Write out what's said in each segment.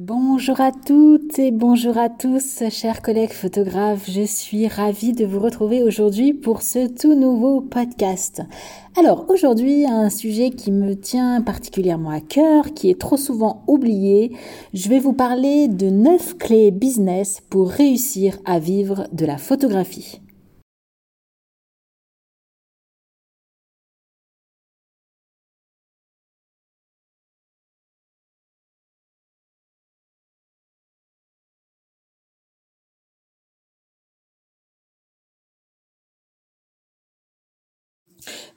Bonjour à toutes et bonjour à tous, chers collègues photographes. Je suis ravie de vous retrouver aujourd'hui pour ce tout nouveau podcast. Alors aujourd'hui, un sujet qui me tient particulièrement à cœur, qui est trop souvent oublié. Je vais vous parler de 9 clés business pour réussir à vivre de la photographie.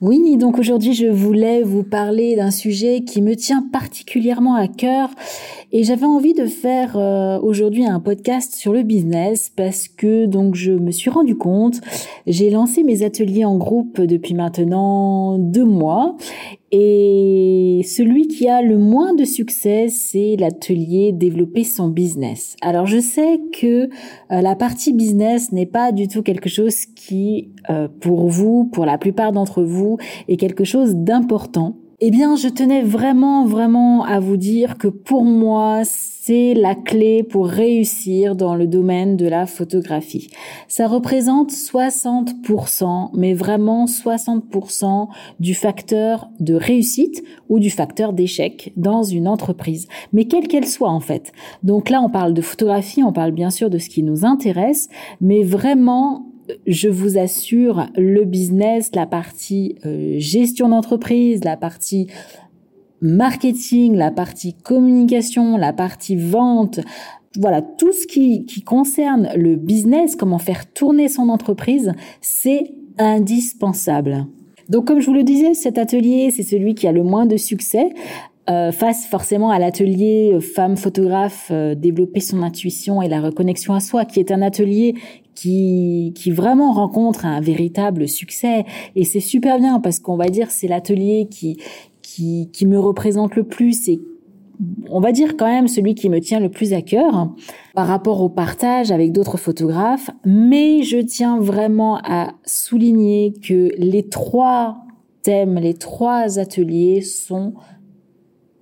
Oui, donc aujourd'hui je voulais vous parler d'un sujet qui me tient particulièrement à cœur et j'avais envie de faire euh, aujourd'hui un podcast sur le business parce que donc je me suis rendu compte, j'ai lancé mes ateliers en groupe depuis maintenant deux mois et celui qui a le moins de succès, c'est l'atelier développer son business. Alors je sais que euh, la partie business n'est pas du tout quelque chose qui, euh, pour vous, pour la plupart d'entre vous, est quelque chose d'important. Eh bien, je tenais vraiment, vraiment à vous dire que pour moi, c'est la clé pour réussir dans le domaine de la photographie. Ça représente 60%, mais vraiment 60% du facteur de réussite ou du facteur d'échec dans une entreprise, mais quelle qu'elle soit en fait. Donc là, on parle de photographie, on parle bien sûr de ce qui nous intéresse, mais vraiment je vous assure, le business, la partie euh, gestion d'entreprise, la partie marketing, la partie communication, la partie vente, voilà, tout ce qui, qui concerne le business, comment faire tourner son entreprise, c'est indispensable. Donc comme je vous le disais, cet atelier, c'est celui qui a le moins de succès. Euh, face forcément à l'atelier euh, femme photographe euh, développer son intuition et la reconnexion à soi qui est un atelier qui qui vraiment rencontre un véritable succès. Et c'est super bien parce qu'on va dire c'est l'atelier qui qui qui me représente le plus et on va dire quand même celui qui me tient le plus à cœur par rapport au partage avec d'autres photographes. Mais je tiens vraiment à souligner que les trois thèmes les trois ateliers sont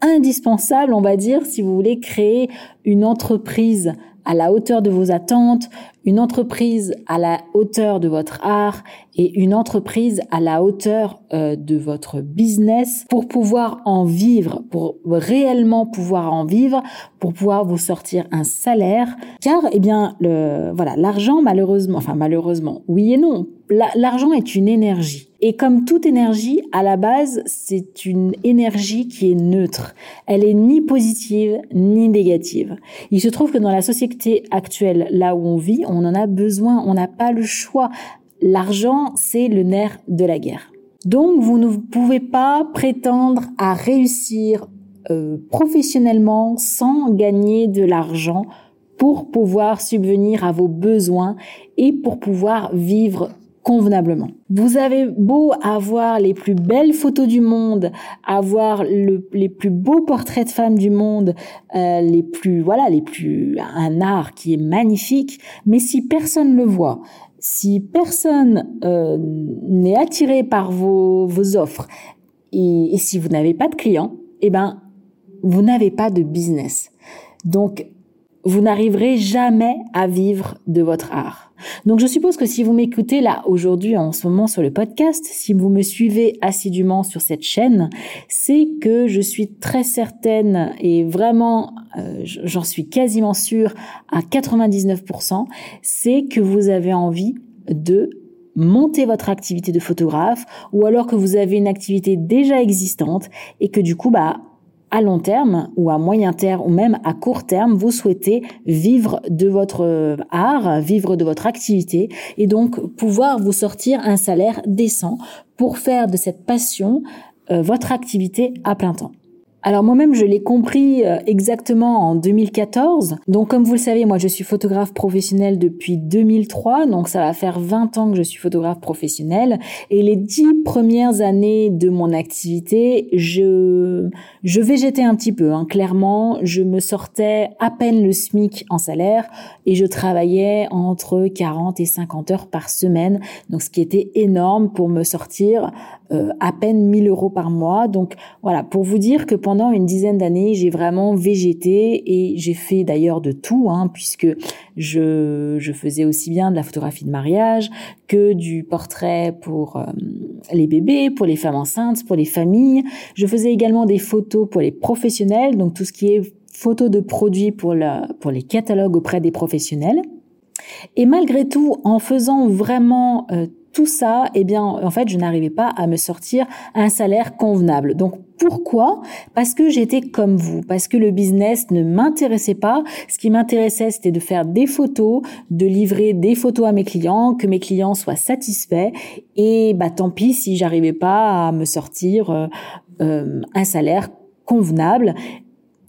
indispensable, on va dire, si vous voulez créer une entreprise à la hauteur de vos attentes, une entreprise à la hauteur de votre art et une entreprise à la hauteur euh, de votre business pour pouvoir en vivre, pour réellement pouvoir en vivre, pour pouvoir vous sortir un salaire. Car, eh bien, le, voilà, l'argent, malheureusement, enfin, malheureusement, oui et non, l'argent est une énergie. Et comme toute énergie, à la base, c'est une énergie qui est neutre. Elle est ni positive ni négative. Il se trouve que dans la société actuelle, là où on vit, on en a besoin, on n'a pas le choix. L'argent, c'est le nerf de la guerre. Donc, vous ne pouvez pas prétendre à réussir euh, professionnellement sans gagner de l'argent pour pouvoir subvenir à vos besoins et pour pouvoir vivre convenablement. Vous avez beau avoir les plus belles photos du monde, avoir les plus beaux portraits de femmes du monde, euh, les plus voilà, les plus un art qui est magnifique, mais si personne le voit, si personne euh, n'est attiré par vos, vos offres et, et si vous n'avez pas de clients, eh ben vous n'avez pas de business. Donc vous n'arriverez jamais à vivre de votre art. Donc je suppose que si vous m'écoutez là aujourd'hui en ce moment sur le podcast, si vous me suivez assidûment sur cette chaîne, c'est que je suis très certaine et vraiment euh, j'en suis quasiment sûre à 99%, c'est que vous avez envie de monter votre activité de photographe ou alors que vous avez une activité déjà existante et que du coup bah à long terme ou à moyen terme ou même à court terme, vous souhaitez vivre de votre euh, art, vivre de votre activité et donc pouvoir vous sortir un salaire décent pour faire de cette passion euh, votre activité à plein temps. Alors moi-même, je l'ai compris euh, exactement en 2014. Donc comme vous le savez, moi je suis photographe professionnel depuis 2003, donc ça va faire 20 ans que je suis photographe professionnel. Et les dix premières années de mon activité, je, je végétais un petit peu, hein. clairement. Je me sortais à peine le SMIC en salaire et je travaillais entre 40 et 50 heures par semaine, donc ce qui était énorme pour me sortir euh, à peine 1000 euros par mois. Donc voilà, pour vous dire que pendant une dizaine d'années, j'ai vraiment végété et j'ai fait d'ailleurs de tout, hein, puisque je, je faisais aussi bien de la photographie de mariage que du portrait pour euh, les bébés, pour les femmes enceintes, pour les familles. Je faisais également des photos pour les professionnels, donc tout ce qui est photos de produits pour, la, pour les catalogues auprès des professionnels. Et malgré tout, en faisant vraiment euh, tout ça, eh bien, en fait, je n'arrivais pas à me sortir un salaire convenable. Donc, pourquoi? Parce que j'étais comme vous, parce que le business ne m'intéressait pas. Ce qui m'intéressait, c'était de faire des photos, de livrer des photos à mes clients, que mes clients soient satisfaits. Et bah, tant pis si j'arrivais pas à me sortir euh, euh, un salaire convenable.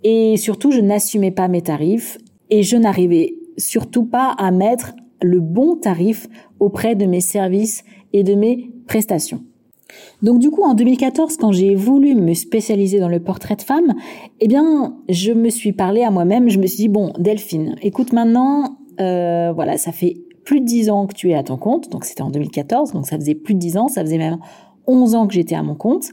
Et surtout, je n'assumais pas mes tarifs et je n'arrivais surtout pas à mettre le bon tarif auprès de mes services et de mes prestations. Donc du coup, en 2014, quand j'ai voulu me spécialiser dans le portrait de femme, eh bien, je me suis parlé à moi-même. Je me suis dit bon, Delphine, écoute maintenant, euh, voilà, ça fait plus de dix ans que tu es à ton compte. Donc c'était en 2014, donc ça faisait plus de dix ans, ça faisait même 11 ans que j'étais à mon compte.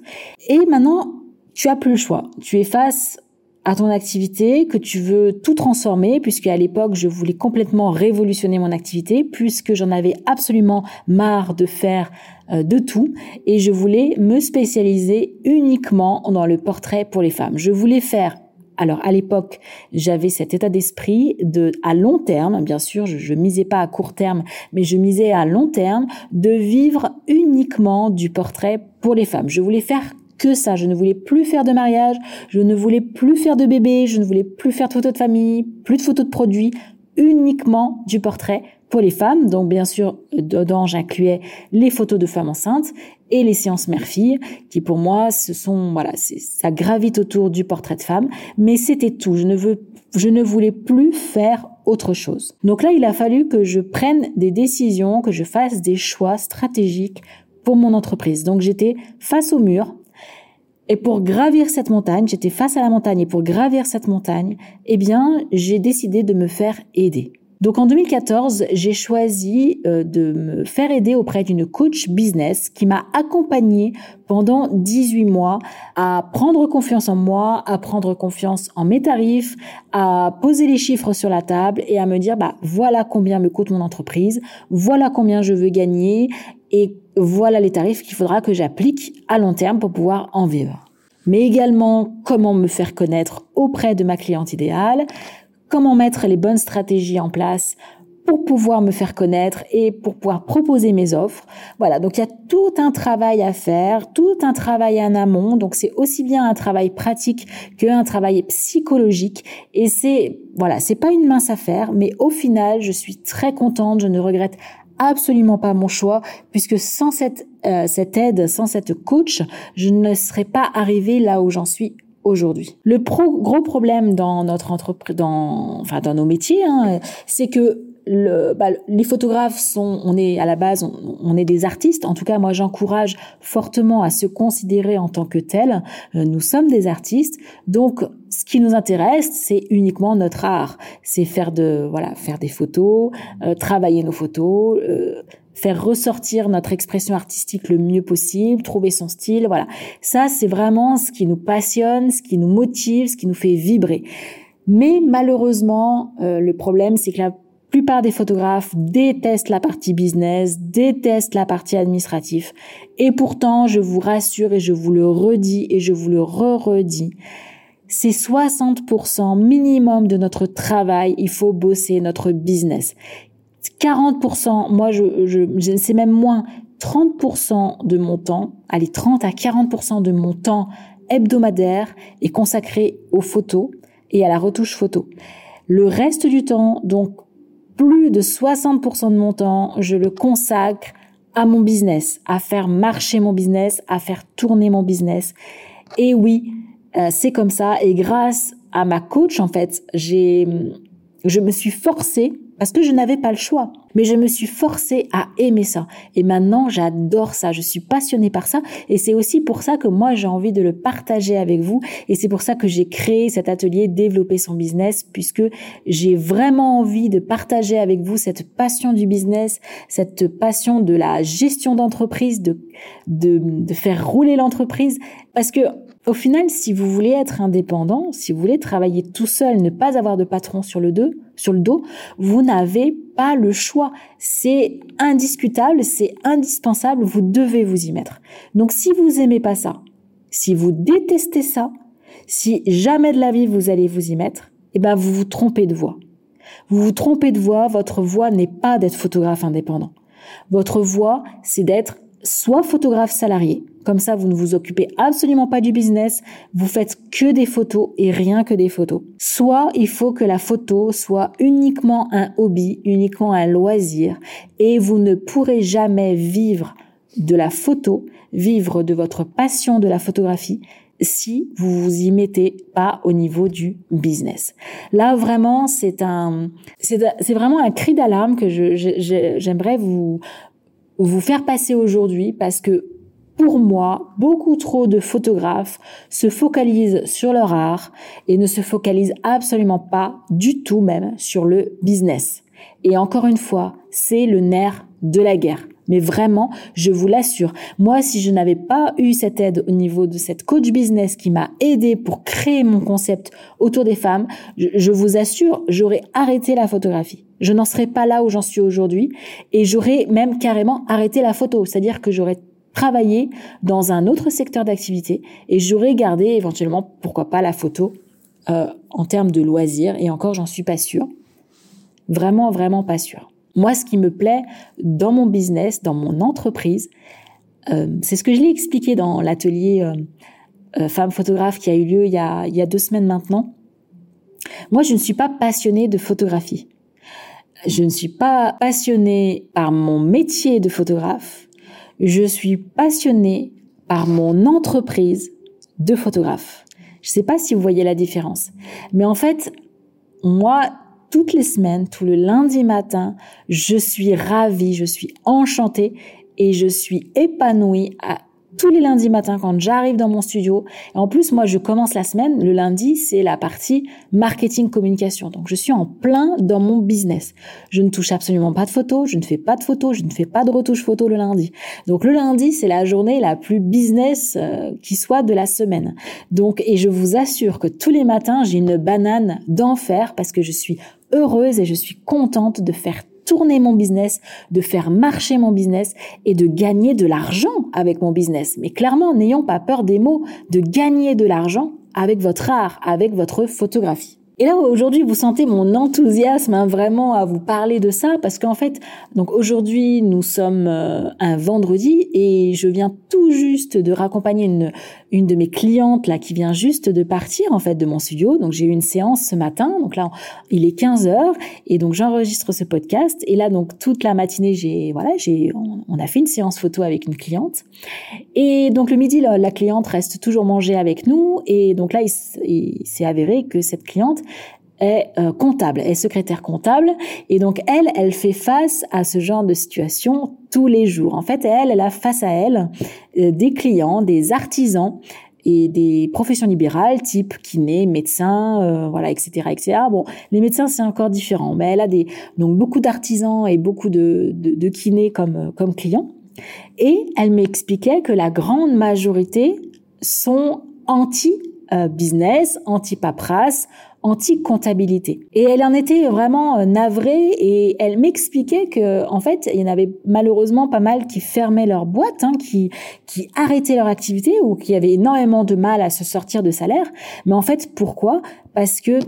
Et maintenant, tu as plus le choix. Tu es face à ton activité, que tu veux tout transformer, puisque à l'époque, je voulais complètement révolutionner mon activité, puisque j'en avais absolument marre de faire euh, de tout, et je voulais me spécialiser uniquement dans le portrait pour les femmes. Je voulais faire alors à l'époque, j'avais cet état d'esprit de à long terme, bien sûr, je, je misais pas à court terme, mais je misais à long terme de vivre uniquement du portrait pour les femmes. Je voulais faire que ça. Je ne voulais plus faire de mariage, je ne voulais plus faire de bébé, je ne voulais plus faire de photos de famille, plus de photos de produits, uniquement du portrait pour les femmes. Donc bien sûr, dedans j'incluais les photos de femmes enceintes et les séances mère-fille, qui pour moi, ce sont voilà, ça gravite autour du portrait de femme, mais c'était tout. Je ne veux, je ne voulais plus faire autre chose. Donc là, il a fallu que je prenne des décisions, que je fasse des choix stratégiques pour mon entreprise. Donc j'étais face au mur et pour gravir cette montagne, j'étais face à la montagne et pour gravir cette montagne, eh bien, j'ai décidé de me faire aider. Donc en 2014, j'ai choisi euh, de me faire aider auprès d'une coach business qui m'a accompagnée pendant 18 mois à prendre confiance en moi, à prendre confiance en mes tarifs, à poser les chiffres sur la table et à me dire bah voilà combien me coûte mon entreprise, voilà combien je veux gagner et voilà les tarifs qu'il faudra que j'applique à long terme pour pouvoir en vivre. Mais également comment me faire connaître auprès de ma cliente idéale, comment mettre les bonnes stratégies en place pour pouvoir me faire connaître et pour pouvoir proposer mes offres. Voilà, donc il y a tout un travail à faire, tout un travail en amont. Donc c'est aussi bien un travail pratique qu'un travail psychologique. Et c'est voilà, c'est pas une mince affaire, mais au final, je suis très contente. Je ne regrette absolument pas mon choix, puisque sans cette, euh, cette aide, sans cette coach, je ne serais pas arrivée là où j'en suis Le gros problème dans notre entreprise, dans, enfin dans nos métiers, hein, c'est que bah, les photographes sont, on est à la base, on, est des artistes. En tout cas, moi, j'encourage fortement à se considérer en tant que tel. Euh, nous sommes des artistes, donc ce qui nous intéresse, c'est uniquement notre art. C'est faire de, voilà, faire des photos, euh, travailler nos photos. Euh, faire ressortir notre expression artistique le mieux possible, trouver son style, voilà. Ça, c'est vraiment ce qui nous passionne, ce qui nous motive, ce qui nous fait vibrer. Mais malheureusement, le problème, c'est que la plupart des photographes détestent la partie business, détestent la partie administrative. Et pourtant, je vous rassure et je vous le redis et je vous le re-redis, c'est 60% minimum de notre travail, il faut bosser notre business. 40%, moi je, je, c'est même moins, 30% de mon temps, allez 30 à 40% de mon temps hebdomadaire est consacré aux photos et à la retouche photo. Le reste du temps, donc plus de 60% de mon temps, je le consacre à mon business, à faire marcher mon business, à faire tourner mon business. Et oui, euh, c'est comme ça. Et grâce à ma coach, en fait, j'ai, je me suis forcée parce que je n'avais pas le choix. Mais je me suis forcée à aimer ça. Et maintenant, j'adore ça. Je suis passionnée par ça. Et c'est aussi pour ça que moi, j'ai envie de le partager avec vous. Et c'est pour ça que j'ai créé cet atelier Développer son business, puisque j'ai vraiment envie de partager avec vous cette passion du business, cette passion de la gestion d'entreprise, de, de, de faire rouler l'entreprise. Parce que au final, si vous voulez être indépendant, si vous voulez travailler tout seul, ne pas avoir de patron sur le dos, vous n'avez pas le choix. C'est indiscutable, c'est indispensable, vous devez vous y mettre. Donc si vous aimez pas ça, si vous détestez ça, si jamais de la vie vous allez vous y mettre, eh ben vous vous trompez de voie. Vous vous trompez de voie, votre voie n'est pas d'être photographe indépendant. Votre voie, c'est d'être soit photographe salarié, comme ça vous ne vous occupez absolument pas du business, vous faites que des photos et rien que des photos. Soit il faut que la photo soit uniquement un hobby, uniquement un loisir, et vous ne pourrez jamais vivre de la photo, vivre de votre passion de la photographie si vous vous y mettez pas au niveau du business. Là vraiment c'est un c'est vraiment un cri d'alarme que je j'aimerais vous vous faire passer aujourd'hui parce que pour moi, beaucoup trop de photographes se focalisent sur leur art et ne se focalisent absolument pas du tout même sur le business. Et encore une fois, c'est le nerf de la guerre. Mais vraiment, je vous l'assure, moi, si je n'avais pas eu cette aide au niveau de cette coach business qui m'a aidé pour créer mon concept autour des femmes, je, vous assure, j'aurais arrêté la photographie. Je n'en serais pas là où j'en suis aujourd'hui et j'aurais même carrément arrêté la photo. C'est-à-dire que j'aurais travaillé dans un autre secteur d'activité et j'aurais gardé éventuellement, pourquoi pas, la photo euh, en termes de loisirs. Et encore, j'en suis pas sûre. Vraiment, vraiment pas sûre. Moi, ce qui me plaît dans mon business, dans mon entreprise, euh, c'est ce que je l'ai expliqué dans l'atelier euh, euh, femme photographe qui a eu lieu il y a, il y a deux semaines maintenant. Moi, je ne suis pas passionnée de photographie. Je ne suis pas passionnée par mon métier de photographe. Je suis passionnée par mon entreprise de photographe. Je ne sais pas si vous voyez la différence. Mais en fait, moi, toutes les semaines, tout le lundi matin, je suis ravie, je suis enchantée et je suis épanouie à tous les lundis matins quand j'arrive dans mon studio. Et en plus, moi, je commence la semaine. Le lundi, c'est la partie marketing communication. Donc, je suis en plein dans mon business. Je ne touche absolument pas de photos. Je ne fais pas de photos. Je ne fais pas de retouche photo le lundi. Donc, le lundi, c'est la journée la plus business euh, qui soit de la semaine. Donc, et je vous assure que tous les matins, j'ai une banane d'enfer parce que je suis heureuse et je suis contente de faire tourner mon business, de faire marcher mon business et de gagner de l'argent avec mon business. Mais clairement, n'ayons pas peur des mots, de gagner de l'argent avec votre art, avec votre photographie. Et là, aujourd'hui, vous sentez mon enthousiasme hein, vraiment à vous parler de ça parce qu'en fait, donc aujourd'hui, nous sommes euh, un vendredi et je viens tout juste de raccompagner une, une de mes clientes là qui vient juste de partir en fait de mon studio. Donc j'ai eu une séance ce matin. Donc là, il est 15 heures et donc j'enregistre ce podcast. Et là, donc toute la matinée, j'ai voilà, j'ai on, a fait une séance photo avec une cliente. Et donc le midi, la, cliente reste toujours manger avec nous. Et donc là, il s'est avéré que cette cliente est euh, comptable, est secrétaire comptable, et donc elle, elle fait face à ce genre de situation tous les jours. En fait, elle, elle a face à elle euh, des clients, des artisans et des professions libérales type kiné, médecin, euh, voilà, etc., etc. Bon, les médecins c'est encore différent, mais elle a des donc beaucoup d'artisans et beaucoup de, de, kinés comme comme clients. Et elle m'expliquait que la grande majorité sont anti business, anti paperasse, anti-comptabilité. Et elle en était vraiment euh, navrée et elle m'expliquait que, en fait, il y en avait malheureusement pas mal qui fermaient leur boîte, hein, qui, qui arrêtaient leur activité ou qui avaient énormément de mal à se sortir de salaire. Mais en fait, pourquoi? Parce que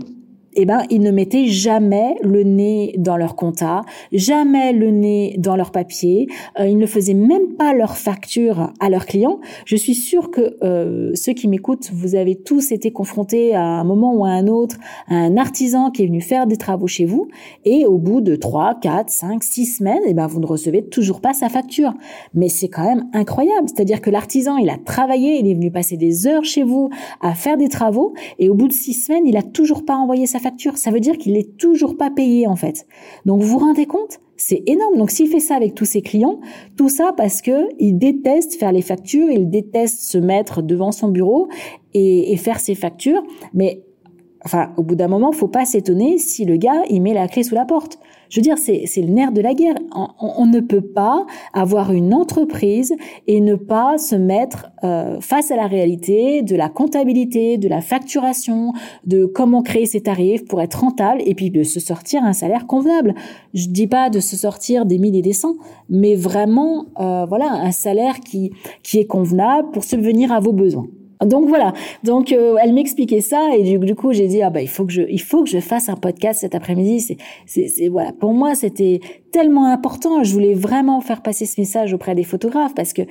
eh ben, ils ne mettaient jamais le nez dans leur compta, jamais le nez dans leur papier. Euh, ils ne faisaient même pas leur facture à leurs clients. Je suis sûre que euh, ceux qui m'écoutent, vous avez tous été confrontés à un moment ou à un autre à un artisan qui est venu faire des travaux chez vous et au bout de 3, 4, 5, 6 semaines, eh ben, vous ne recevez toujours pas sa facture. Mais c'est quand même incroyable. C'est-à-dire que l'artisan, il a travaillé, il est venu passer des heures chez vous à faire des travaux et au bout de 6 semaines, il a toujours pas envoyé sa facture. Ça veut dire qu'il n'est toujours pas payé en fait. Donc vous vous rendez compte? C'est énorme. Donc s'il fait ça avec tous ses clients, tout ça parce que il déteste faire les factures, il déteste se mettre devant son bureau et, et faire ses factures. Mais enfin, au bout d'un moment, faut pas s'étonner si le gars il met la clé sous la porte. Je veux dire, c'est le nerf de la guerre. On, ne peut pas avoir une entreprise et ne pas se mettre euh, face à la réalité de la comptabilité, de la facturation, de comment créer ses tarifs pour être rentable et puis de se sortir un salaire convenable. Je dis pas de se sortir des mille et des cents, mais vraiment, euh, voilà, un salaire qui qui est convenable pour subvenir à vos besoins. Donc voilà. Donc euh, elle m'expliquait ça et du, coup j'ai dit ah bah il faut que je il faut que je fasse un podcast cet après-midi. C'est voilà pour moi c'était tellement important. Je voulais vraiment faire passer ce message auprès des photographes parce que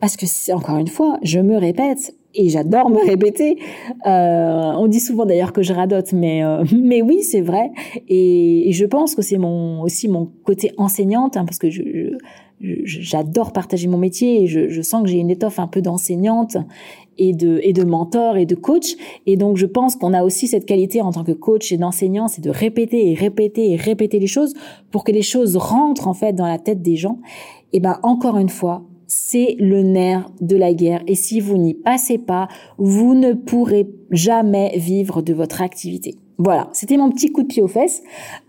parce que encore une fois je me répète et j'adore me répéter. Euh, on dit souvent d'ailleurs que je radote, mais euh, mais oui c'est vrai et, je pense que c'est mon aussi mon côté enseignante hein, parce que je, j'adore partager mon métier et je, je sens que j'ai une étoffe un peu d'enseignante et de, et de mentor et de coach. Et donc, je pense qu'on a aussi cette qualité en tant que coach et d'enseignant, c'est de répéter et répéter et répéter les choses pour que les choses rentrent en fait dans la tête des gens. Et ben, encore une fois, c'est le nerf de la guerre. Et si vous n'y passez pas, vous ne pourrez jamais vivre de votre activité. Voilà, c'était mon petit coup de pied aux fesses.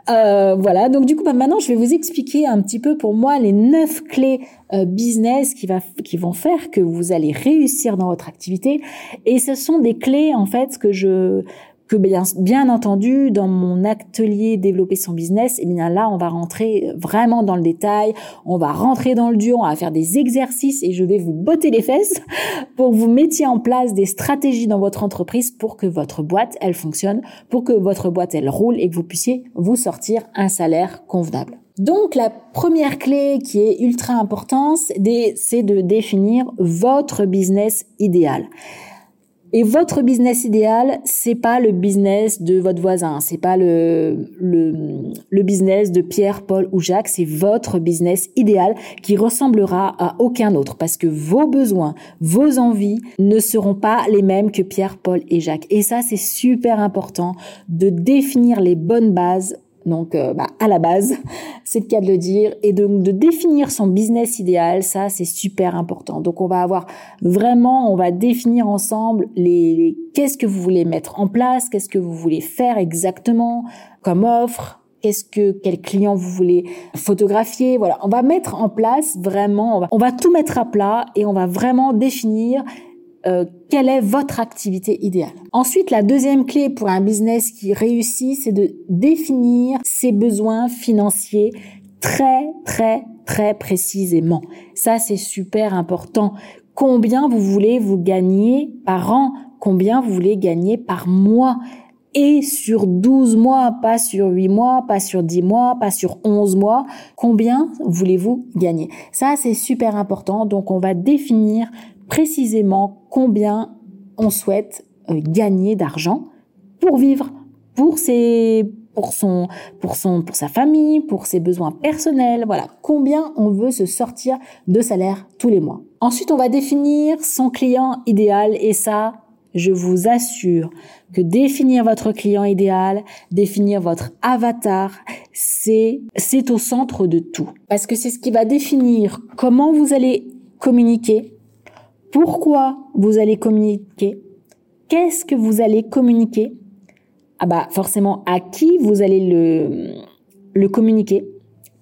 Euh, voilà, donc du coup, bah, maintenant, je vais vous expliquer un petit peu pour moi les neuf clés euh, business qui, va, qui vont faire que vous allez réussir dans votre activité. Et ce sont des clés, en fait, que je que bien, entendu, dans mon atelier développer son business, eh bien là, on va rentrer vraiment dans le détail, on va rentrer dans le dur, on va faire des exercices et je vais vous botter les fesses pour que vous mettiez en place des stratégies dans votre entreprise pour que votre boîte, elle fonctionne, pour que votre boîte, elle roule et que vous puissiez vous sortir un salaire convenable. Donc la première clé qui est ultra importante, c'est de définir votre business idéal. Et votre business idéal, c'est pas le business de votre voisin, c'est pas le, le, le business de Pierre, Paul ou Jacques, c'est votre business idéal qui ressemblera à aucun autre parce que vos besoins, vos envies ne seront pas les mêmes que Pierre, Paul et Jacques. Et ça, c'est super important de définir les bonnes bases donc, euh, bah, à la base, c'est le cas de le dire. Et donc, de définir son business idéal, ça, c'est super important. Donc, on va avoir vraiment, on va définir ensemble les, qu'est-ce que vous voulez mettre en place, qu'est-ce que vous voulez faire exactement comme offre, qu'est-ce que quel client vous voulez photographier. Voilà, on va mettre en place vraiment, on va, on va tout mettre à plat et on va vraiment définir euh, quelle est votre activité idéale? Ensuite, la deuxième clé pour un business qui réussit, c'est de définir ses besoins financiers très, très, très précisément. Ça, c'est super important. Combien vous voulez vous gagner par an? Combien vous voulez gagner par mois? et sur 12 mois, pas sur 8 mois, pas sur 10 mois, pas sur 11 mois, combien voulez-vous gagner? Ça, c'est super important. Donc, on va définir précisément combien on souhaite euh, gagner d'argent pour vivre, pour ses pour son pour son pour sa famille, pour ses besoins personnels, voilà, combien on veut se sortir de salaire tous les mois. Ensuite, on va définir son client idéal et ça, je vous assure que définir votre client idéal, définir votre avatar, c'est c'est au centre de tout. Parce que c'est ce qui va définir comment vous allez communiquer, pourquoi vous allez communiquer, qu'est-ce que vous allez communiquer, ah bah forcément à qui vous allez le, le communiquer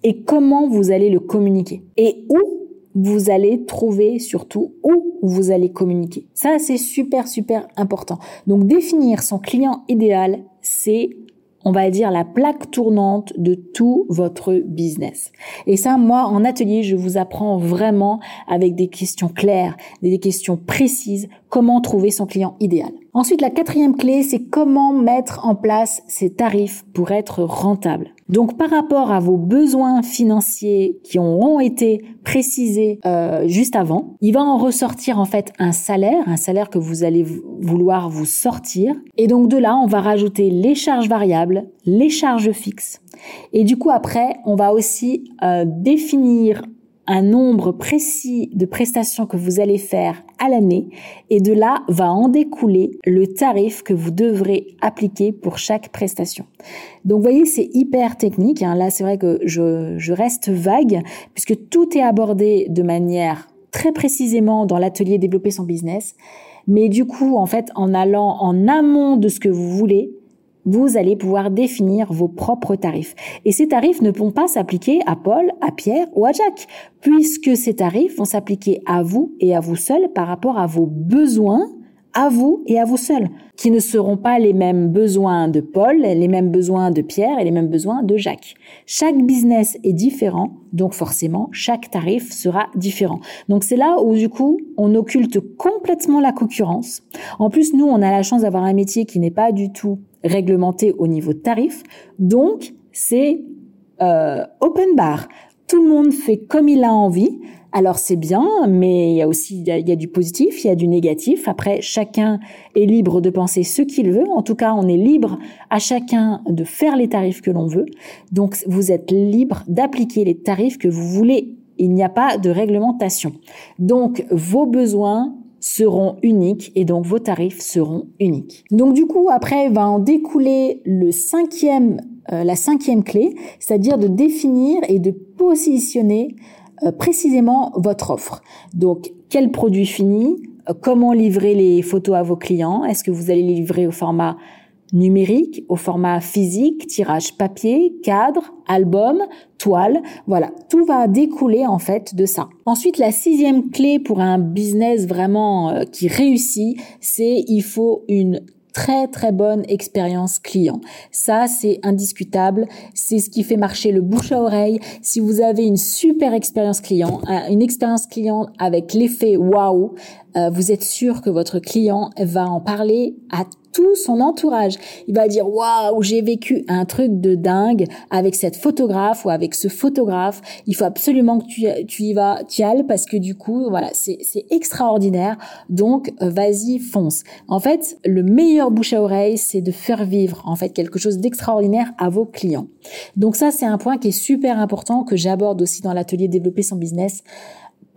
et comment vous allez le communiquer et où vous allez trouver surtout où vous allez communiquer. Ça, c'est super, super important. Donc, définir son client idéal, c'est on va dire, la plaque tournante de tout votre business. Et ça, moi, en atelier, je vous apprends vraiment avec des questions claires, des questions précises, comment trouver son client idéal. Ensuite, la quatrième clé, c'est comment mettre en place ses tarifs pour être rentable. Donc, par rapport à vos besoins financiers qui ont été précisés euh, juste avant, il va en ressortir en fait un salaire, un salaire que vous allez vouloir vous sortir. Et donc de là, on va rajouter les charges variables, les charges fixes. Et du coup, après, on va aussi euh, définir un nombre précis de prestations que vous allez faire à l'année et de là va en découler le tarif que vous devrez appliquer pour chaque prestation. Donc vous voyez, c'est hyper technique. Hein. Là, c'est vrai que je, je reste vague puisque tout est abordé de manière très précisément dans l'atelier développer son business. Mais du coup, en fait, en allant en amont de ce que vous voulez, vous allez pouvoir définir vos propres tarifs. Et ces tarifs ne vont pas s'appliquer à Paul, à Pierre ou à Jacques, puisque ces tarifs vont s'appliquer à vous et à vous seul par rapport à vos besoins à vous et à vous seuls, qui ne seront pas les mêmes besoins de Paul, les mêmes besoins de Pierre et les mêmes besoins de Jacques. Chaque business est différent, donc forcément, chaque tarif sera différent. Donc c'est là où du coup, on occulte complètement la concurrence. En plus, nous, on a la chance d'avoir un métier qui n'est pas du tout réglementé au niveau de tarif, donc c'est euh, open bar. Tout le monde fait comme il a envie. Alors c'est bien, mais il y a aussi il y a, du positif, il y a du négatif. Après, chacun est libre de penser ce qu'il veut. En tout cas, on est libre à chacun de faire les tarifs que l'on veut. Donc vous êtes libre d'appliquer les tarifs que vous voulez. Il n'y a pas de réglementation. Donc vos besoins seront uniques et donc vos tarifs seront uniques. Donc du coup, après va en découler le cinquième, euh, la cinquième clé, c'est-à-dire de définir et de positionner euh, précisément votre offre. Donc, quel produit fini euh, Comment livrer les photos à vos clients Est-ce que vous allez les livrer au format numérique, au format physique, tirage papier, cadre, album, toile. Voilà, tout va découler en fait de ça. Ensuite, la sixième clé pour un business vraiment euh, qui réussit, c'est il faut une très très bonne expérience client. Ça, c'est indiscutable. C'est ce qui fait marcher le bouche à oreille. Si vous avez une super expérience client, une expérience client avec l'effet waouh, euh, vous êtes sûr que votre client va en parler à tout son entourage. Il va dire waouh, j'ai vécu un truc de dingue avec cette photographe ou avec ce photographe. Il faut absolument que tu, tu y vas, tu y ailles parce que du coup, voilà, c'est extraordinaire. Donc, euh, vas-y, fonce. En fait, le meilleur bouche à oreille, c'est de faire vivre en fait quelque chose d'extraordinaire à vos clients. Donc ça, c'est un point qui est super important que j'aborde aussi dans l'atelier développer son business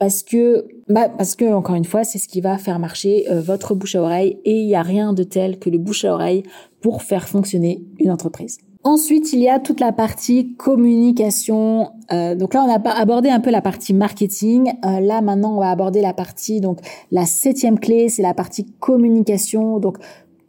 parce que bah parce que encore une fois c'est ce qui va faire marcher euh, votre bouche à oreille et il n'y a rien de tel que le bouche à oreille pour faire fonctionner une entreprise. Ensuite, il y a toute la partie communication. Euh, donc là, on a abordé un peu la partie marketing. Euh, là, maintenant, on va aborder la partie donc la septième clé, c'est la partie communication. Donc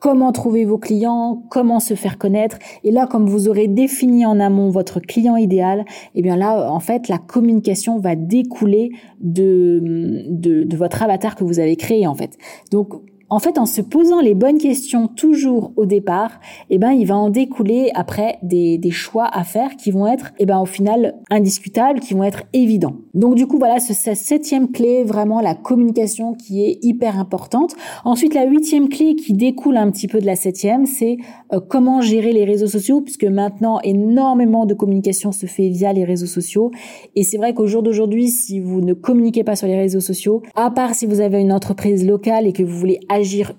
comment trouver vos clients, comment se faire connaître? Et là, comme vous aurez défini en amont votre client idéal, eh bien là, en fait, la communication va découler de, de, de votre avatar que vous avez créé, en fait. Donc, en fait, en se posant les bonnes questions toujours au départ, eh ben, il va en découler après des, des choix à faire qui vont être, eh ben, au final, indiscutables, qui vont être évidents. Donc, du coup, voilà, ce, cette septième clé, vraiment la communication qui est hyper importante. Ensuite, la huitième clé qui découle un petit peu de la septième, c'est euh, comment gérer les réseaux sociaux, puisque maintenant, énormément de communication se fait via les réseaux sociaux. Et c'est vrai qu'au jour d'aujourd'hui, si vous ne communiquez pas sur les réseaux sociaux, à part si vous avez une entreprise locale et que vous voulez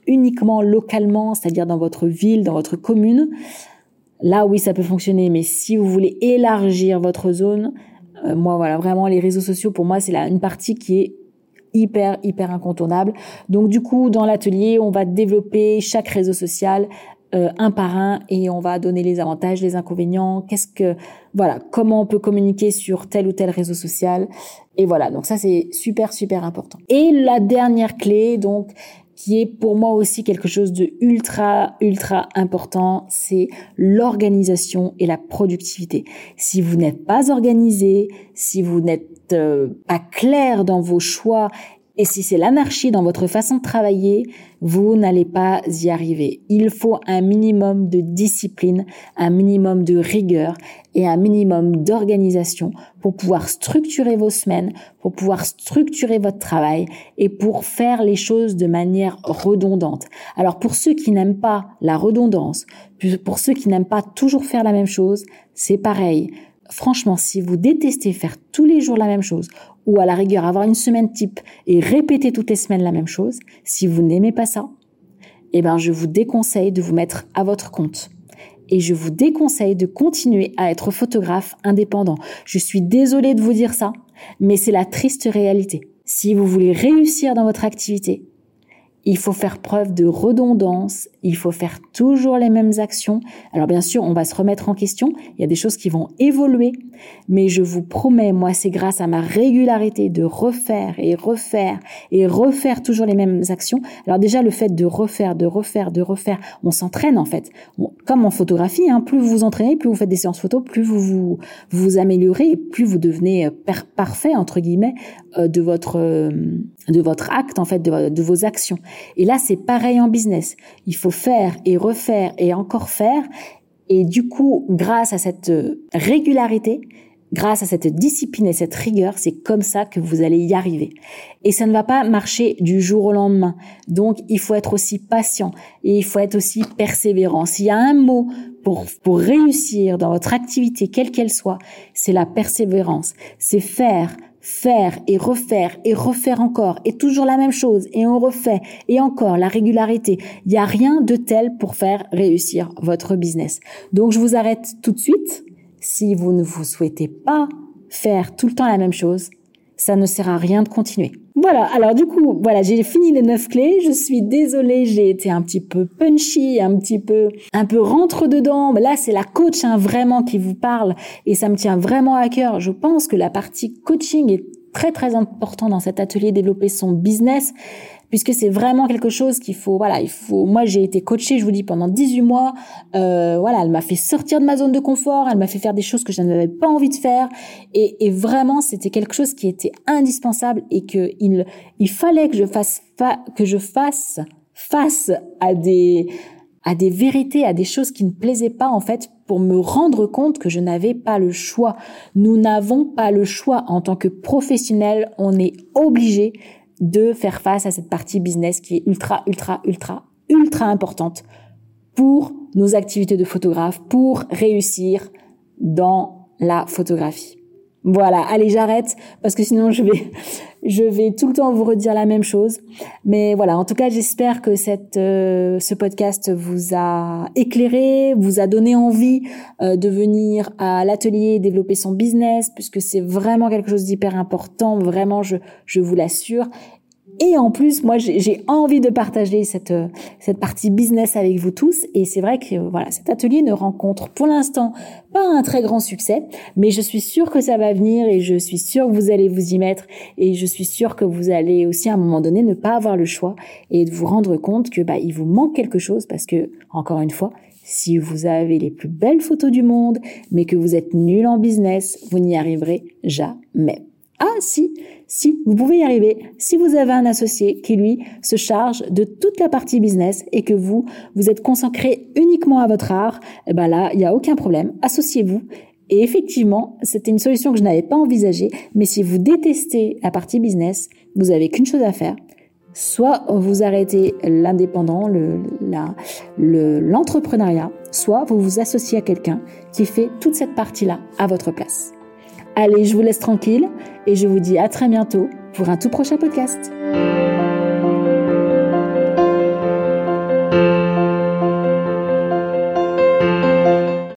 uniquement localement, c'est-à-dire dans votre ville, dans votre commune, là oui, ça peut fonctionner. Mais si vous voulez élargir votre zone, euh, moi voilà, vraiment les réseaux sociaux pour moi c'est une partie qui est hyper hyper incontournable. Donc du coup dans l'atelier on va développer chaque réseau social euh, un par un et on va donner les avantages, les inconvénients, qu'est-ce que voilà, comment on peut communiquer sur tel ou tel réseau social et voilà. Donc ça c'est super super important. Et la dernière clé donc qui est pour moi aussi quelque chose de ultra, ultra important, c'est l'organisation et la productivité. Si vous n'êtes pas organisé, si vous n'êtes euh, pas clair dans vos choix et si c'est l'anarchie dans votre façon de travailler, vous n'allez pas y arriver. Il faut un minimum de discipline, un minimum de rigueur et un minimum d'organisation pour pouvoir structurer vos semaines, pour pouvoir structurer votre travail et pour faire les choses de manière redondante. Alors pour ceux qui n'aiment pas la redondance, pour ceux qui n'aiment pas toujours faire la même chose, c'est pareil franchement, si vous détestez faire tous les jours la même chose, ou à la rigueur avoir une semaine type et répéter toutes les semaines la même chose, si vous n'aimez pas ça, eh ben, je vous déconseille de vous mettre à votre compte et je vous déconseille de continuer à être photographe indépendant. Je suis désolée de vous dire ça, mais c'est la triste réalité. Si vous voulez réussir dans votre activité, il faut faire preuve de redondance, il faut faire toujours les mêmes actions. Alors bien sûr, on va se remettre en question, il y a des choses qui vont évoluer, mais je vous promets, moi, c'est grâce à ma régularité de refaire et refaire et refaire toujours les mêmes actions. Alors déjà, le fait de refaire, de refaire, de refaire, on s'entraîne en fait. Comme en photographie, hein, plus vous vous entraînez, plus vous faites des séances photo, plus vous vous, vous améliorez, plus vous devenez euh, parfait, entre guillemets, euh, de votre, euh, de votre acte, en fait, de, de vos actions. Et là, c'est pareil en business. Il faut faire et refaire et encore faire. Et du coup, grâce à cette euh, régularité, grâce à cette discipline et cette rigueur, c'est comme ça que vous allez y arriver. Et ça ne va pas marcher du jour au lendemain. Donc, il faut être aussi patient et il faut être aussi persévérant. S'il y a un mot pour, pour réussir dans votre activité, quelle qu'elle soit, c'est la persévérance. C'est faire, faire et refaire et refaire encore et toujours la même chose et on refait et encore la régularité. Il n'y a rien de tel pour faire réussir votre business. Donc je vous arrête tout de suite. Si vous ne vous souhaitez pas faire tout le temps la même chose, ça ne sert à rien de continuer. Voilà, alors du coup, voilà, j'ai fini les neuf clés. Je suis désolée, j'ai été un petit peu punchy, un petit peu, un peu rentre dedans. Mais là, c'est la coach hein, vraiment qui vous parle et ça me tient vraiment à cœur. Je pense que la partie coaching est très très important dans cet atelier développer son business puisque c'est vraiment quelque chose qu'il faut voilà il faut moi j'ai été coachée je vous dis pendant 18 mois euh, voilà elle m'a fait sortir de ma zone de confort elle m'a fait faire des choses que je n'avais pas envie de faire et, et vraiment c'était quelque chose qui était indispensable et que il il fallait que je fasse que je fasse face à des à des vérités, à des choses qui ne plaisaient pas en fait pour me rendre compte que je n'avais pas le choix. Nous n'avons pas le choix en tant que professionnel, on est obligé de faire face à cette partie business qui est ultra, ultra, ultra, ultra importante pour nos activités de photographe, pour réussir dans la photographie. Voilà, allez, j'arrête parce que sinon je vais je vais tout le temps vous redire la même chose. Mais voilà, en tout cas, j'espère que cette euh, ce podcast vous a éclairé, vous a donné envie euh, de venir à l'atelier développer son business puisque c'est vraiment quelque chose d'hyper important, vraiment je je vous l'assure et en plus, moi, j'ai envie de partager cette, cette partie business avec vous tous. Et c'est vrai que voilà, cet atelier ne rencontre pour l'instant pas un très grand succès, mais je suis sûre que ça va venir et je suis sûre que vous allez vous y mettre et je suis sûre que vous allez aussi à un moment donné ne pas avoir le choix et de vous rendre compte que bah il vous manque quelque chose parce que encore une fois, si vous avez les plus belles photos du monde, mais que vous êtes nul en business, vous n'y arriverez jamais. Ah si, si, vous pouvez y arriver si vous avez un associé qui, lui, se charge de toute la partie business et que vous, vous êtes consacré uniquement à votre art, eh ben là, il n'y a aucun problème. Associez-vous et effectivement, c'était une solution que je n'avais pas envisagée, mais si vous détestez la partie business, vous avez qu'une chose à faire. Soit vous arrêtez l'indépendant, l'entrepreneuriat, le, soit vous vous associez à quelqu'un qui fait toute cette partie-là à votre place. Allez, je vous laisse tranquille et je vous dis à très bientôt pour un tout prochain podcast.